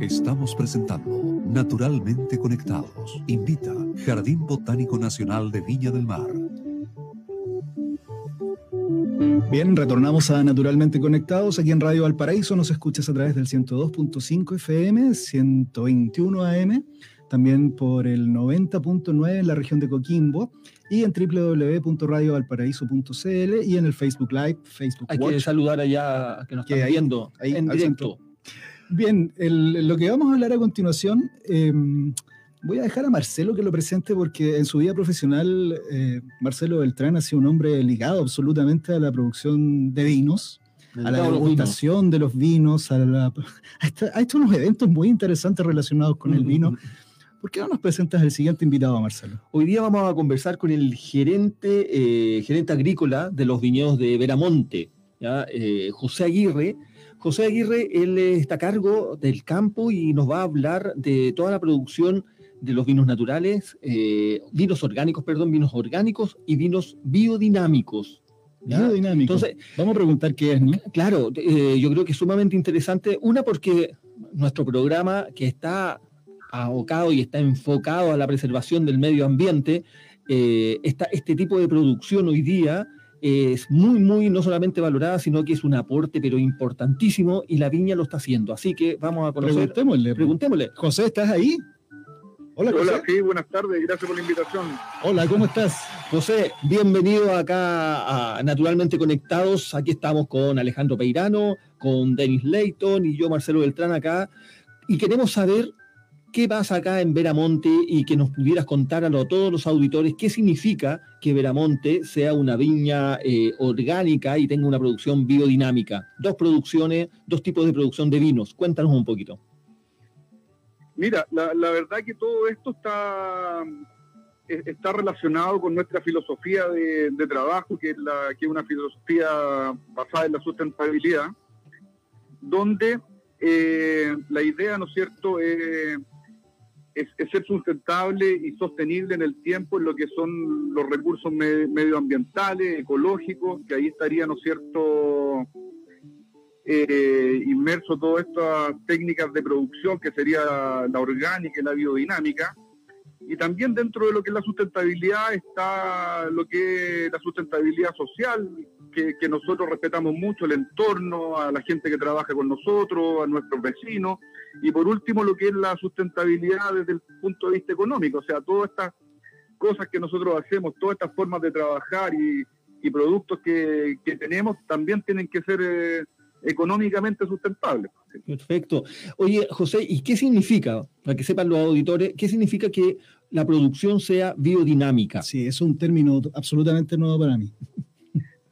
Estamos presentando Naturalmente Conectados. Invita Jardín Botánico Nacional de Viña del Mar. Bien, retornamos a Naturalmente Conectados. Aquí en Radio Valparaíso nos escuchas a través del 102.5 FM, 121 AM, también por el 90.9 en la región de Coquimbo y en www.radiovalparaíso.cl y en el Facebook Live, Facebook Hay que saludar allá que nos están viendo ahí, en directo. Bien, lo que vamos a hablar a continuación, em, voy a dejar a Marcelo que lo presente porque en su vida profesional eh, Marcelo Beltrán ha sido un hombre ligado absolutamente a la producción de vinos, a la degustación de los vinos, a, la, ha hecho unos eventos muy interesantes relacionados con el vino. ¿Por qué no nos presentas el siguiente invitado, Marcelo? Hoy día vamos a conversar con el gerente, eh, gerente agrícola de los viñedos de Veramonte, eh, José Aguirre. José Aguirre, él está a cargo del campo y nos va a hablar de toda la producción de los vinos naturales, eh, vinos orgánicos, perdón, vinos orgánicos y vinos biodinámicos. Biodinámicos. Entonces, vamos a preguntar qué es, ¿no? Claro, yo creo que es sumamente interesante. Una, porque nuestro programa, que está abocado y está enfocado a la preservación del medio ambiente, eh, este tipo de producción hoy día es muy, muy no solamente valorada, sino que es un aporte, pero importantísimo, y la viña lo está haciendo. Así que vamos a conocer. Preguntémosle. Preguntémosle. José, ¿estás ahí? Hola, José. Hola, sí, buenas tardes, gracias por la invitación. Hola, ¿cómo estás? José, bienvenido acá a Naturalmente Conectados. Aquí estamos con Alejandro Peirano, con Denis Leighton y yo, Marcelo Beltrán, acá. Y queremos saber ¿Qué pasa acá en Veramonte y que nos pudieras contar a, todos los auditores qué significa que Veramonte sea una viña eh, orgánica y tenga una producción biodinámica? Dos producciones, dos tipos de producción de vinos. Cuéntanos un poquito. Mira, la, verdad que todo esto está, e, está relacionado con nuestra filosofía de, trabajo, que es, la, que es una filosofía basada en la sustentabilidad, donde eh, la idea, ¿no es cierto?, es es, ser sustentable y sostenible en el tiempo en lo que son los recursos medioambientales, ecológicos, que ahí estaría, ¿no es cierto?, eh, inmerso todas estas técnicas de producción, que sería la orgánica y la biodinámica. Y también dentro de lo que es la sustentabilidad está lo que es la sustentabilidad social, que, que nosotros respetamos mucho el entorno, a la gente que trabaja con nosotros, a nuestros vecinos y por último, lo que es la sustentabilidad desde el punto de vista económico, o sea, todas estas cosas que nosotros hacemos, todas estas formas de trabajar y, productos que, tenemos también tienen que ser eh, económicamente sustentables. Perfecto. Oye, José, ¿y qué significa, para que sepan los auditores, qué significa que la producción sea biodinámica? Sí, es un término absolutamente nuevo para mí.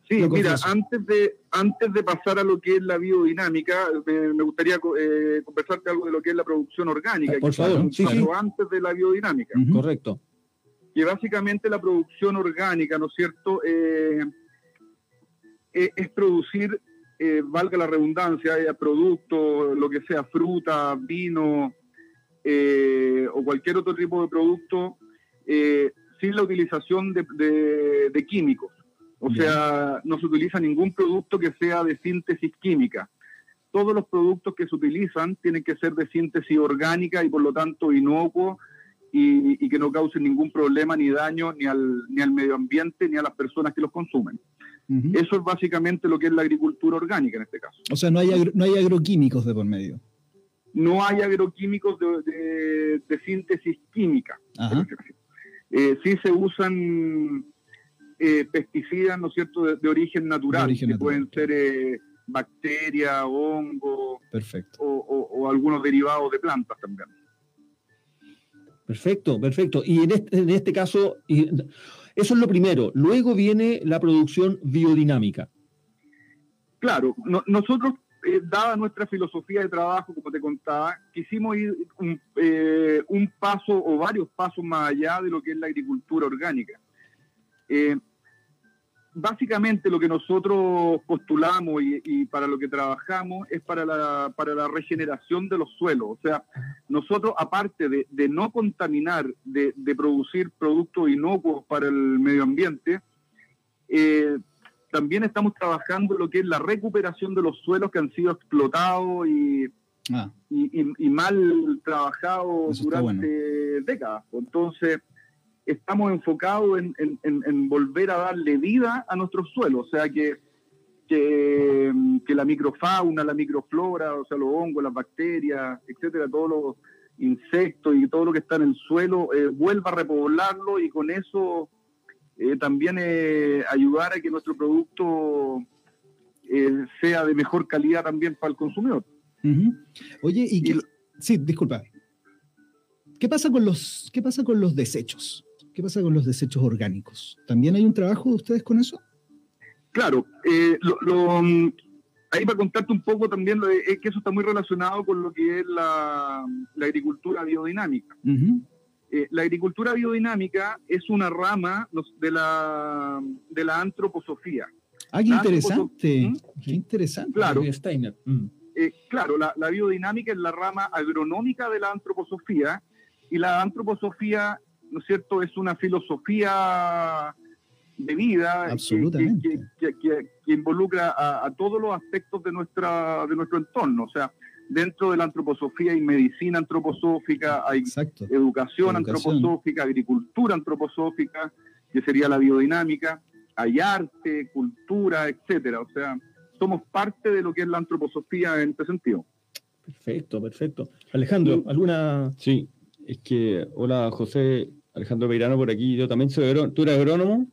Sí, mira, antes de, antes de pasar a lo que es la biodinámica, me, gustaría eh, conversarte algo de lo que es la producción orgánica. Por favor, sí, antes de la biodinámica. Correcto. Que básicamente la producción orgánica, ¿no es cierto?, eh, eh, es producir, valga la redundancia, productos, lo que sea fruta, vino o cualquier otro tipo de producto, sin la utilización de químicos. O sea, no se utiliza ningún producto que sea de síntesis química. Todos los productos que se utilizan tienen que ser de síntesis orgánica y por lo tanto inocuo y, que no causen ningún problema ni daño ni al, ni al medio ambiente ni a las personas que los consumen. Eso es básicamente lo que es la agricultura orgánica en este caso. O sea, no hay, no hay agroquímicos de por medio. No hay agroquímicos de, de, síntesis química. Eh, sí se usan eh, pesticidas, ¿no es cierto?, de, origen natural, que pueden ser eh, bacterias, hongos O, algunos derivados de plantas también. Perfecto, perfecto. Y en este, en este caso, eso es lo primero. Luego viene la producción biodinámica. Claro, nosotros, eh, dada nuestra filosofía de trabajo, como te contaba, quisimos ir un, un, paso o varios pasos más allá de lo que es la agricultura orgánica. Eh, básicamente lo que nosotros postulamos y, para lo que trabajamos es para la, para la regeneración de los suelos. O sea, nosotros, aparte de, no contaminar, de, producir productos inocuos para el medio ambiente, eh, también estamos trabajando lo que es la recuperación de los suelos que han sido explotados y, ah. y, mal trabajado durante décadas. Entonces, estamos enfocados en, volver a darle vida a nuestros suelos, o sea que, que, la microfauna, la microflora, o sea, los hongos, las bacterias, etcétera, todos los insectos y todo lo que está en el suelo, eh, vuelva a repoblarlo y con eso eh, también eh, ayudar a que nuestro producto sea de mejor calidad también para el consumidor. Oye, y sí, disculpa. ¿Qué pasa con los, qué pasa con los desechos? ¿Qué pasa con los desechos orgánicos? ¿También hay un trabajo de ustedes con eso? Claro, eh, mm, ahí para contarte un poco también, es que eso está muy relacionado con lo que es la, agricultura biodinámica. Eh, la agricultura biodinámica es una rama de la, de la antroposofía. Ah, qué interesante, qué interesante. Claro, mm. eh, claro la, la biodinámica es la rama agronómica de la antroposofía y la antroposofía ¿no es cierto?, es una filosofía de vida que, involucra a, todos los aspectos de, nuestra, de nuestro entorno. O sea, dentro de la antroposofía hay medicina antroposófica, hay educación, antroposófica, agricultura antroposófica, que sería la biodinámica, hay arte, cultura, etcétera. O sea, somos parte de lo que es la antroposofía en este sentido. Perfecto, perfecto. Alejandro, ¿alguna...? Sí, es que, hola José, Alejandro Peirano por aquí, yo también soy agrónomo. ¿Tú eres agrónomo?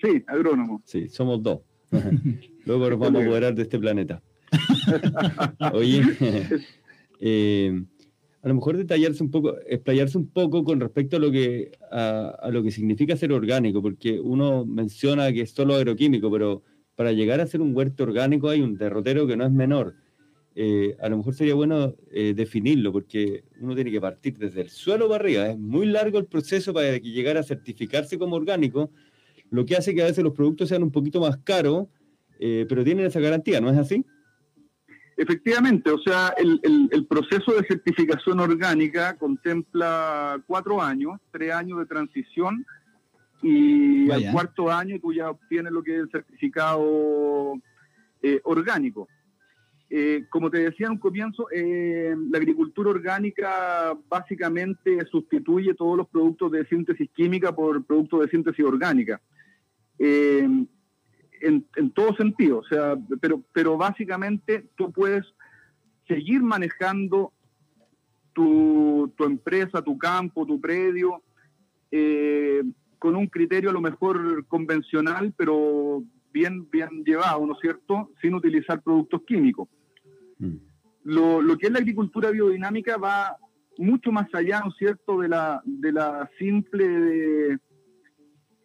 Sí, agrónomo. Sí, somos dos. Luego nos vamos a apoderar de este planeta. Oye, eh, a lo mejor detallarse un poco, explayarse un poco con respecto a lo que a, lo que significa ser orgánico, porque uno menciona que es solo agroquímico, pero para llegar a ser un huerto orgánico hay un derrotero que no es menor. Eh, a lo mejor sería bueno eh, definirlo, porque uno tiene que partir desde el suelo para arriba. Es muy largo el proceso para que llegar a certificarse como orgánico, lo que hace que a veces los productos sean un poquito más caros, eh, pero tienen esa garantía, ¿no es así? Efectivamente, o sea, el, proceso de certificación orgánica contempla cuatro años, tres años de transición y al cuarto año tú ya obtienes lo que es el certificado orgánico. Eh, como te decía en un comienzo, eh, la agricultura orgánica básicamente sustituye todos los productos de síntesis química por productos de síntesis orgánica. Eh, en, todo sentido, o sea, pero, pero básicamente tú puedes seguir manejando tu, tu empresa, tu campo, tu predio, con un criterio a lo mejor convencional, pero bien, bien llevado, ¿no es cierto?, sin utilizar productos químicos. Mm. Lo, que es la agricultura biodinámica va mucho más allá, ¿no es cierto?, de la, de la simple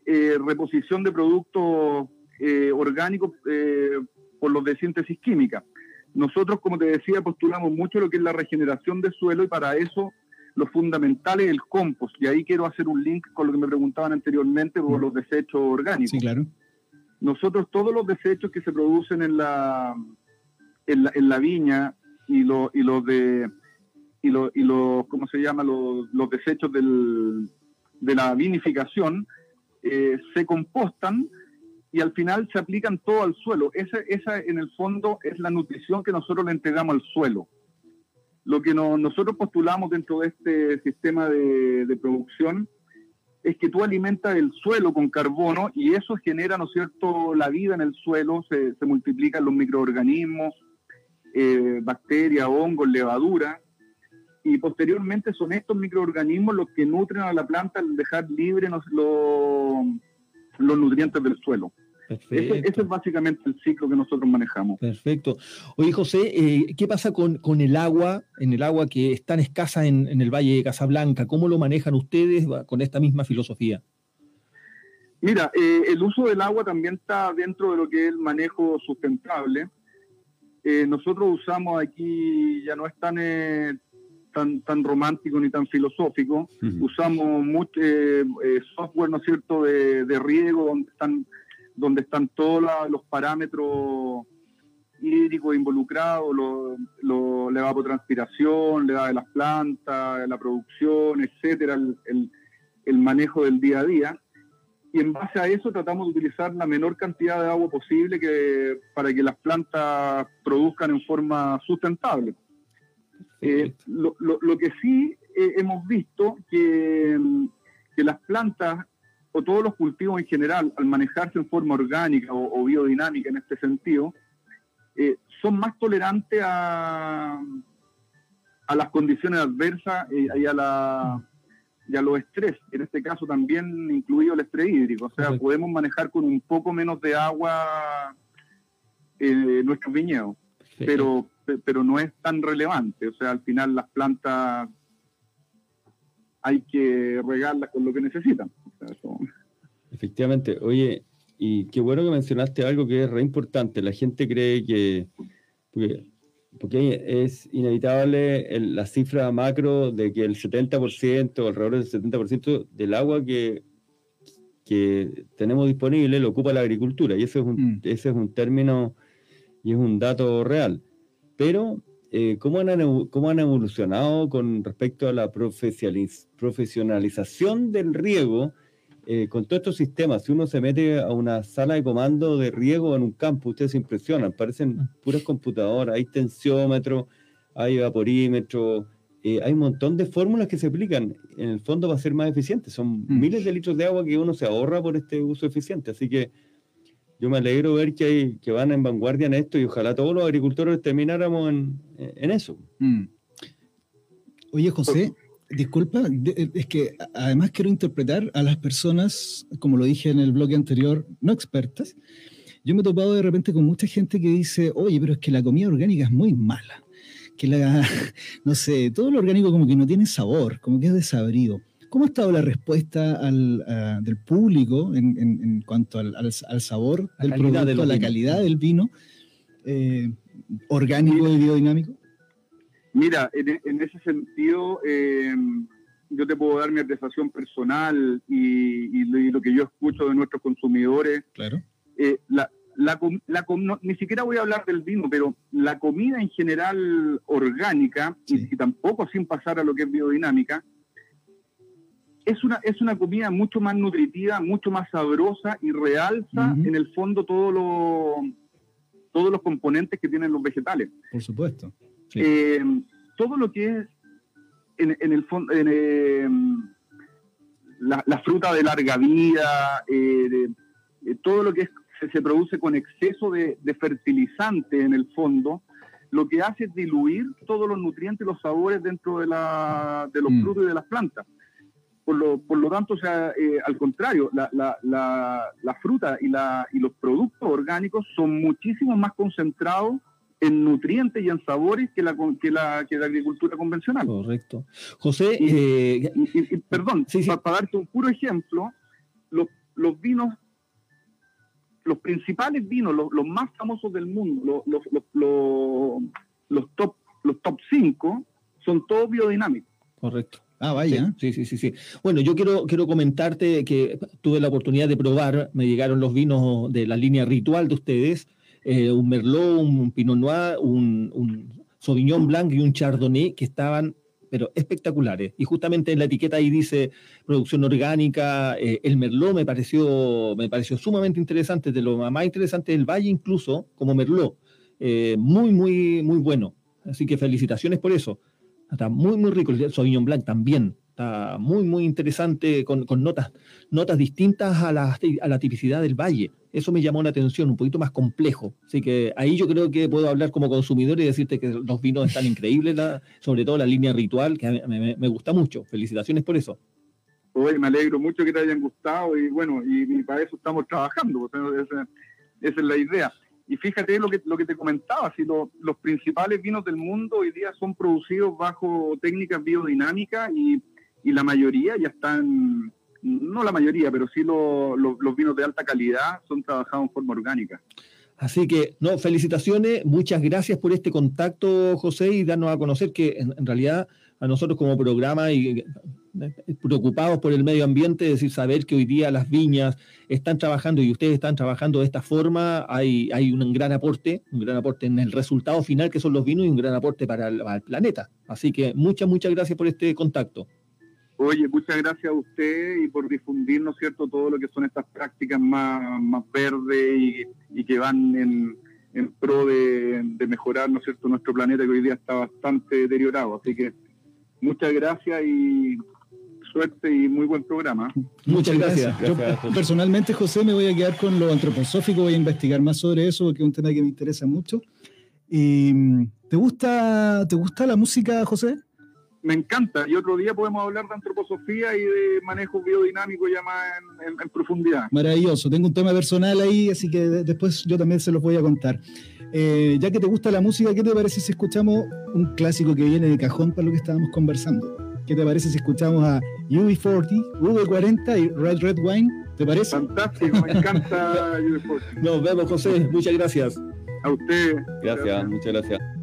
eh, reposición de productos eh, orgánicos eh, por los de síntesis química. Nosotros, como te decía, postulamos mucho lo que es la regeneración de suelo y para eso lo fundamental es el compost. Y ahí quiero hacer un link con lo que me preguntaban anteriormente por mm. los desechos orgánicos. Sí, claro. Nosotros todos los desechos que se producen en la, en la, viña y, lo, y los de y los y lo, ¿cómo se llama? Los, los desechos del, de la vinificación eh, se compostan y al final se aplican todo al suelo. Esa, esa en el fondo es la nutrición que nosotros le entregamos al suelo. Lo que nosotros postulamos dentro de este sistema de, de, producción es que tú alimentas el suelo con carbono y eso genera, ¿no es cierto?, la vida en el suelo, se, se multiplican los microorganismos, eh, bacterias, hongos, levadura, y posteriormente son estos microorganismos los que nutren a la planta al dejar libres los, los, nutrientes del suelo. Ese, es básicamente el ciclo que nosotros manejamos. Perfecto. Oye, José, eh, ¿qué pasa con, con, el agua, en el agua que es tan escasa en, en, el Valle de Casablanca? ¿Cómo lo manejan ustedes con esta misma filosofía? Mira, eh, el uso del agua también está dentro de lo que es el manejo sustentable. Eh, nosotros usamos aquí, ya no es tan, eh, tan, tan romántico ni tan filosófico, usamos mucho eh, software, ¿no es cierto?, de, de, riego, donde están, donde están todos los parámetros hídricos involucrados, lo, lo, la evapotranspiración, la edad de las plantas, la producción, etcétera, el, el manejo del día a día y en base a eso tratamos de utilizar la menor cantidad de agua posible que, para que las plantas produzcan en forma sustentable. Eh, lo, que sí eh, hemos visto que, que las plantas o todos los cultivos en general, al manejarse en forma orgánica o, biodinámica en este sentido, eh, son más tolerantes a, a las condiciones adversas y, a la, y a los estrés, en este caso también incluido el estrés hídrico. O sea, podemos manejar con un poco menos de agua eh, nuestros viñedos, pero, pero no es tan relevante. O sea, al final las plantas hay que regarlas con lo que necesitan. Efectivamente. Oye, y qué bueno que mencionaste algo que es re importante. La gente cree que porque es inevitable la cifra macro de que el 70%, alrededor del 70% del agua que, que tenemos disponible lo ocupa la agricultura, y ese es un, mm. ese es un término y es un dato real. Pero, eh, ¿cómo, han, ¿cómo han evolucionado con respecto a la profesionalización del riego? Eh, con todos estos sistemas, si uno se mete a una sala de comando de riego en un campo, ustedes se impresionan, parecen mm. puras computadoras, hay tensiómetro, hay vaporímetro, eh, hay un montón de fórmulas que se aplican en el fondo para ser más eficiente. Son mm. miles de litros de agua que uno se ahorra por este uso eficiente. Así que yo me alegro ver que, hay, que van en vanguardia en esto y ojalá todos los agricultores termináramos en, en eso. Mm. Oye, José, Disculpa, eh, es que además quiero interpretar a las personas, como lo dije en el bloque anterior, no expertas. Yo me he topado de repente con mucha gente que dice, oye, pero es que la comida orgánica es muy mala. Que la, no sé, todo lo orgánico como que no tiene sabor, como que es desabrido. ¿Cómo ha estado la respuesta del público en, cuanto al, sabor del producto, a la calidad del vino eh, orgánico y biodinámico? Mira, en, ese sentido, em, yo te puedo dar mi apreciación personal y, lo que yo escucho de nuestros consumidores. Claro. Eh, la, ni siquiera voy a hablar del vino, pero la comida en general orgánica, y, tampoco sin pasar a lo que es biodinámica, es una, es una comida mucho más nutritiva, mucho más sabrosa y realza en el fondo todo lo, todos los componentes que tienen los vegetales. Por supuesto. Eh, todo lo que es en, el fondo, eh, la, fruta de larga vida, eh, todo lo que se, produce con exceso de, fertilizante en el fondo, lo que hace es diluir todos los nutrientes y los sabores dentro de, la, de los mm. frutos y de las plantas. Por lo, por lo tanto, o sea, al contrario, la, la, la, fruta y, y los productos orgánicos son muchísimo más concentrados en nutrientes y en sabores que la, que la, que la agricultura convencional. Correcto. José, eh, perdón, Para, darte un puro ejemplo, los, los vinos, los principales vinos, los, los más famosos del mundo, los, los, los, top los top 5, son todos biodinámicos. Correcto. Ah, vaya. Sí, sí, sí, sí. Bueno, yo quiero, quiero comentarte que tuve la oportunidad de probar, me llegaron los vinos de la línea ritual de ustedes, eh, un Merlot, un Pinot Noir, un, Sauvignon Blanc y un Chardonnay que estaban pero espectaculares. Y justamente en la etiqueta ahí dice producción orgánica. Eh, el Merlot me pareció, me pareció sumamente interesante, de lo más interesante del Valle incluso, como Merlot. Eh, muy, muy, muy bueno. Así que felicitaciones por eso. Está muy, muy rico. El Sauvignon Blanc también. Está muy, muy interesante con, notas, notas distintas a la, a la tipicidad del valle. Eso me llamó la atención, un poquito más complejo. Así que ahí yo creo que puedo hablar como consumidor y decirte que los vinos están increíbles, sobre todo la línea ritual, que me, gusta mucho. Felicitaciones por eso. Oye, me alegro mucho que te hayan gustado y bueno, y, para eso estamos trabajando, esa, es la idea. Y fíjate lo que, lo que te comentaba, si los principales vinos del mundo hoy día son producidos bajo técnicas biodinámicas y y la mayoría ya están, no la mayoría, pero sí los vinos de alta calidad son trabajados en forma orgánica. Así que, no, felicitaciones, muchas gracias por este contacto, José, y darnos a conocer que en, realidad a nosotros como programa y eh, preocupados por el medio ambiente, es decir, saber que hoy día las viñas están trabajando y ustedes están trabajando de esta forma, hay, hay un gran aporte, un gran aporte en el resultado final que son los vinos y un gran aporte para el planeta. Así que muchas, muchas gracias por este contacto. Oye, muchas gracias a usted y por difundir, ¿no es cierto?, todo lo que son estas prácticas más, más verdes y, que van en, en pro de, mejorar, ¿no es cierto?, nuestro planeta que hoy día está bastante deteriorado. Así que muchas gracias y suerte y muy buen programa. Muchas gracias. Yo, personalmente, José, me voy a quedar con lo antroposófico, voy a investigar más sobre eso, porque es un tema que me interesa mucho. Y, ¿te, gusta, ¿Te gusta la música, José? Me encanta. Y otro día podemos hablar de antroposofía y de manejo biodinámico ya más en, profundidad. Maravilloso. Tengo un tema personal ahí, así que después yo también se los voy a contar. Eh, ya que te gusta la música, ¿qué te parece si escuchamos un clásico que viene de cajón para lo que estábamos conversando? ¿Qué te parece si escuchamos a UB40, V40 y Red Red Wine? ¿Te parece? Fantástico, me encanta UB40. Nos vemos, José. Muchas gracias. A usted. Gracias, muchas gracias.